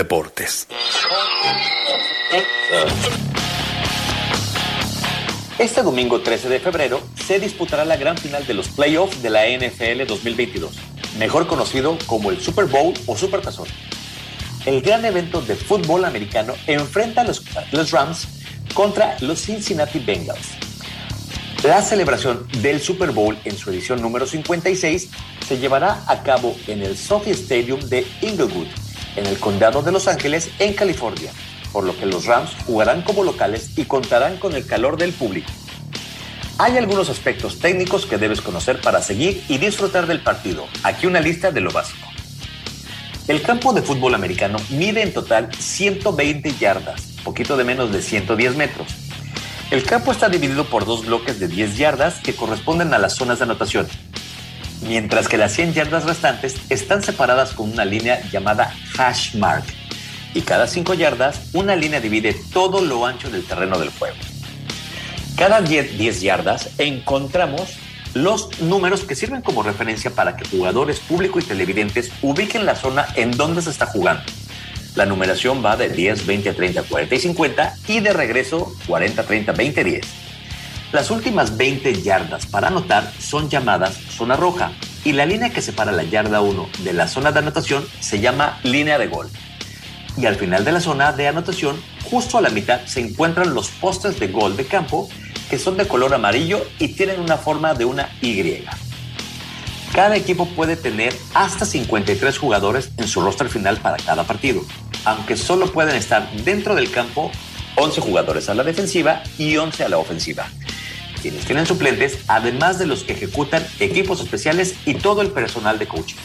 deportes. Este domingo 13 de febrero se disputará la gran final de los playoffs de la NFL 2022, mejor conocido como el Super Bowl o Super Tazón. El gran evento de fútbol americano enfrenta a los, los Rams contra los Cincinnati Bengals. La celebración del Super Bowl en su edición número 56 se llevará a cabo en el Sophie Stadium de Inglewood, en el condado de Los Ángeles, en California, por lo que los Rams jugarán como locales y contarán con el calor del público. Hay algunos aspectos técnicos que debes conocer para seguir y disfrutar del partido. Aquí una lista de lo básico. El campo de fútbol americano mide en total 120 yardas, poquito de menos de 110 metros. El campo está dividido por dos bloques de 10 yardas que corresponden a las zonas de anotación, mientras que las 100 yardas restantes están separadas con una línea llamada hash mark, y cada 5 yardas una línea divide todo lo ancho del terreno del juego. Cada 10, 10 yardas encontramos los números que sirven como referencia para que jugadores, público y televidentes ubiquen la zona en donde se está jugando. La numeración va de 10, 20, 30, 40 y 50 y de regreso 40, 30, 20, 10. Las últimas 20 yardas para anotar son llamadas zona roja y la línea que separa la yarda 1 de la zona de anotación se llama línea de gol. Y al final de la zona de anotación, justo a la mitad, se encuentran los postes de gol de campo que son de color amarillo y tienen una forma de una Y. Cada equipo puede tener hasta 53 jugadores en su roster final para cada partido, aunque solo pueden estar dentro del campo 11 jugadores a la defensiva y 11 a la ofensiva, quienes tienen suplentes, además de los que ejecutan equipos especiales y todo el personal de coaching.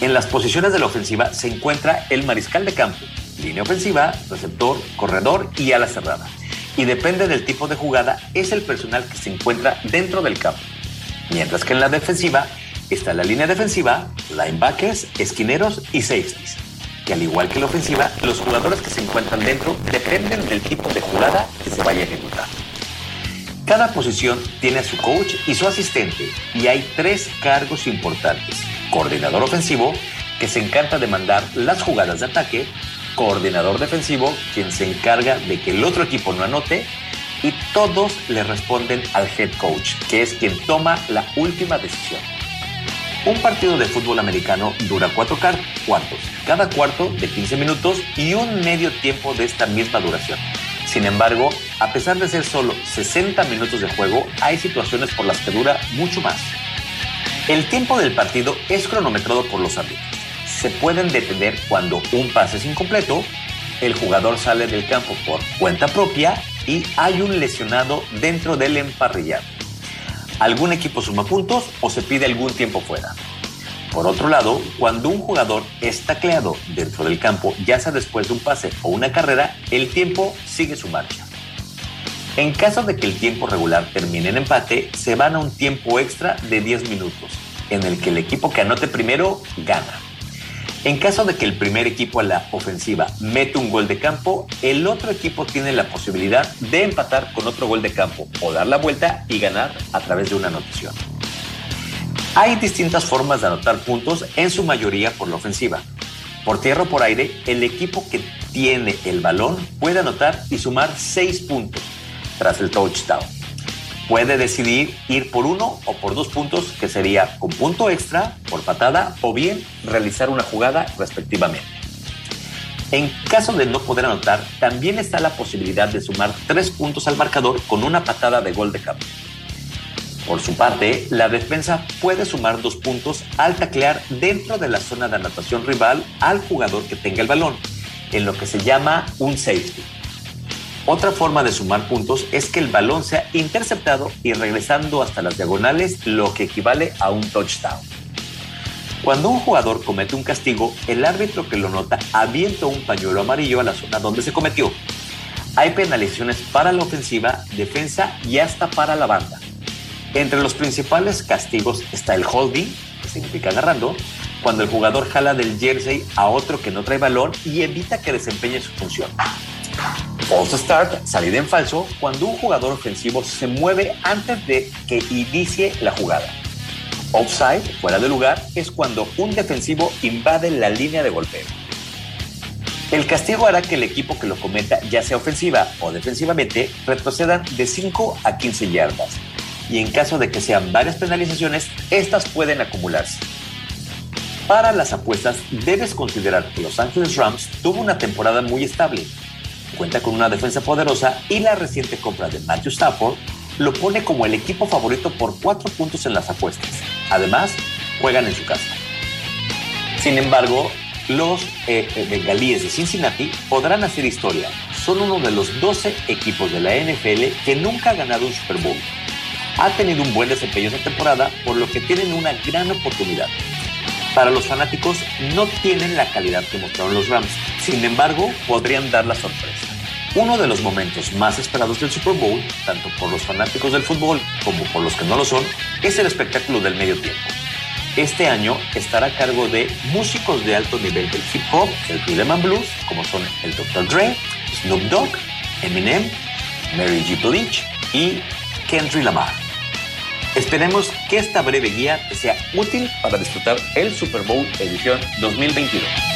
En las posiciones de la ofensiva se encuentra el mariscal de campo, línea ofensiva, receptor, corredor y ala cerrada. Y depende del tipo de jugada, es el personal que se encuentra dentro del campo mientras que en la defensiva está la línea defensiva, linebackers, esquineros y safeties, que al igual que la ofensiva, los jugadores que se encuentran dentro dependen del tipo de jugada que se vaya a ejecutar. Cada posición tiene a su coach y su asistente y hay tres cargos importantes. Coordinador ofensivo, que se encarga de mandar las jugadas de ataque, coordinador defensivo, quien se encarga de que el otro equipo no anote, y todos le responden al head coach, que es quien toma la última decisión. Un partido de fútbol americano dura cuatro cuartos, cada cuarto de 15 minutos y un medio tiempo de esta misma duración. Sin embargo, a pesar de ser solo 60 minutos de juego, hay situaciones por las que dura mucho más. El tiempo del partido es cronometrado por los árbitros. Se pueden detener cuando un pase es incompleto, el jugador sale del campo por cuenta propia y hay un lesionado dentro del emparrillado. Algún equipo suma puntos o se pide algún tiempo fuera. Por otro lado, cuando un jugador es tacleado dentro del campo, ya sea después de un pase o una carrera, el tiempo sigue su marcha. En caso de que el tiempo regular termine en empate, se van a un tiempo extra de 10 minutos, en el que el equipo que anote primero gana. En caso de que el primer equipo a la ofensiva mete un gol de campo, el otro equipo tiene la posibilidad de empatar con otro gol de campo o dar la vuelta y ganar a través de una anotación. Hay distintas formas de anotar puntos, en su mayoría por la ofensiva. Por tierra o por aire, el equipo que tiene el balón puede anotar y sumar 6 puntos tras el touchdown puede decidir ir por uno o por dos puntos, que sería con punto extra, por patada, o bien realizar una jugada respectivamente. En caso de no poder anotar, también está la posibilidad de sumar tres puntos al marcador con una patada de gol de campo. Por su parte, la defensa puede sumar dos puntos al taclear dentro de la zona de anotación rival al jugador que tenga el balón, en lo que se llama un safety. Otra forma de sumar puntos es que el balón sea interceptado y regresando hasta las diagonales, lo que equivale a un touchdown. Cuando un jugador comete un castigo, el árbitro que lo nota avienta un pañuelo amarillo a la zona donde se cometió. Hay penalizaciones para la ofensiva, defensa y hasta para la banda. Entre los principales castigos está el holding, que significa agarrando, cuando el jugador jala del jersey a otro que no trae balón y evita que desempeñe su función. False start, salida en falso, cuando un jugador ofensivo se mueve antes de que inicie la jugada. Offside, fuera de lugar, es cuando un defensivo invade la línea de golpeo. El castigo hará que el equipo que lo cometa, ya sea ofensiva o defensivamente, retrocedan de 5 a 15 yardas. Y en caso de que sean varias penalizaciones, estas pueden acumularse. Para las apuestas, debes considerar que Los Angeles Rams tuvo una temporada muy estable. Cuenta con una defensa poderosa y la reciente compra de Matthew Stafford lo pone como el equipo favorito por cuatro puntos en las apuestas. Además, juegan en su casa. Sin embargo, los eh, eh, bengalíes de Cincinnati podrán hacer historia. Son uno de los 12 equipos de la NFL que nunca ha ganado un Super Bowl. Ha tenido un buen desempeño esta temporada, por lo que tienen una gran oportunidad. Para los fanáticos, no tienen la calidad que mostraron los Rams. Sin embargo, podrían dar la sorpresa. Uno de los momentos más esperados del Super Bowl, tanto por los fanáticos del fútbol como por los que no lo son, es el espectáculo del medio tiempo. Este año estará a cargo de músicos de alto nivel del hip hop, del rhythm and blues, como son el Dr. Dre, Snoop Dogg, Eminem, Mary J. Blige y Kendrick Lamar. Esperemos que esta breve guía te sea útil para disfrutar el Super Bowl edición 2022.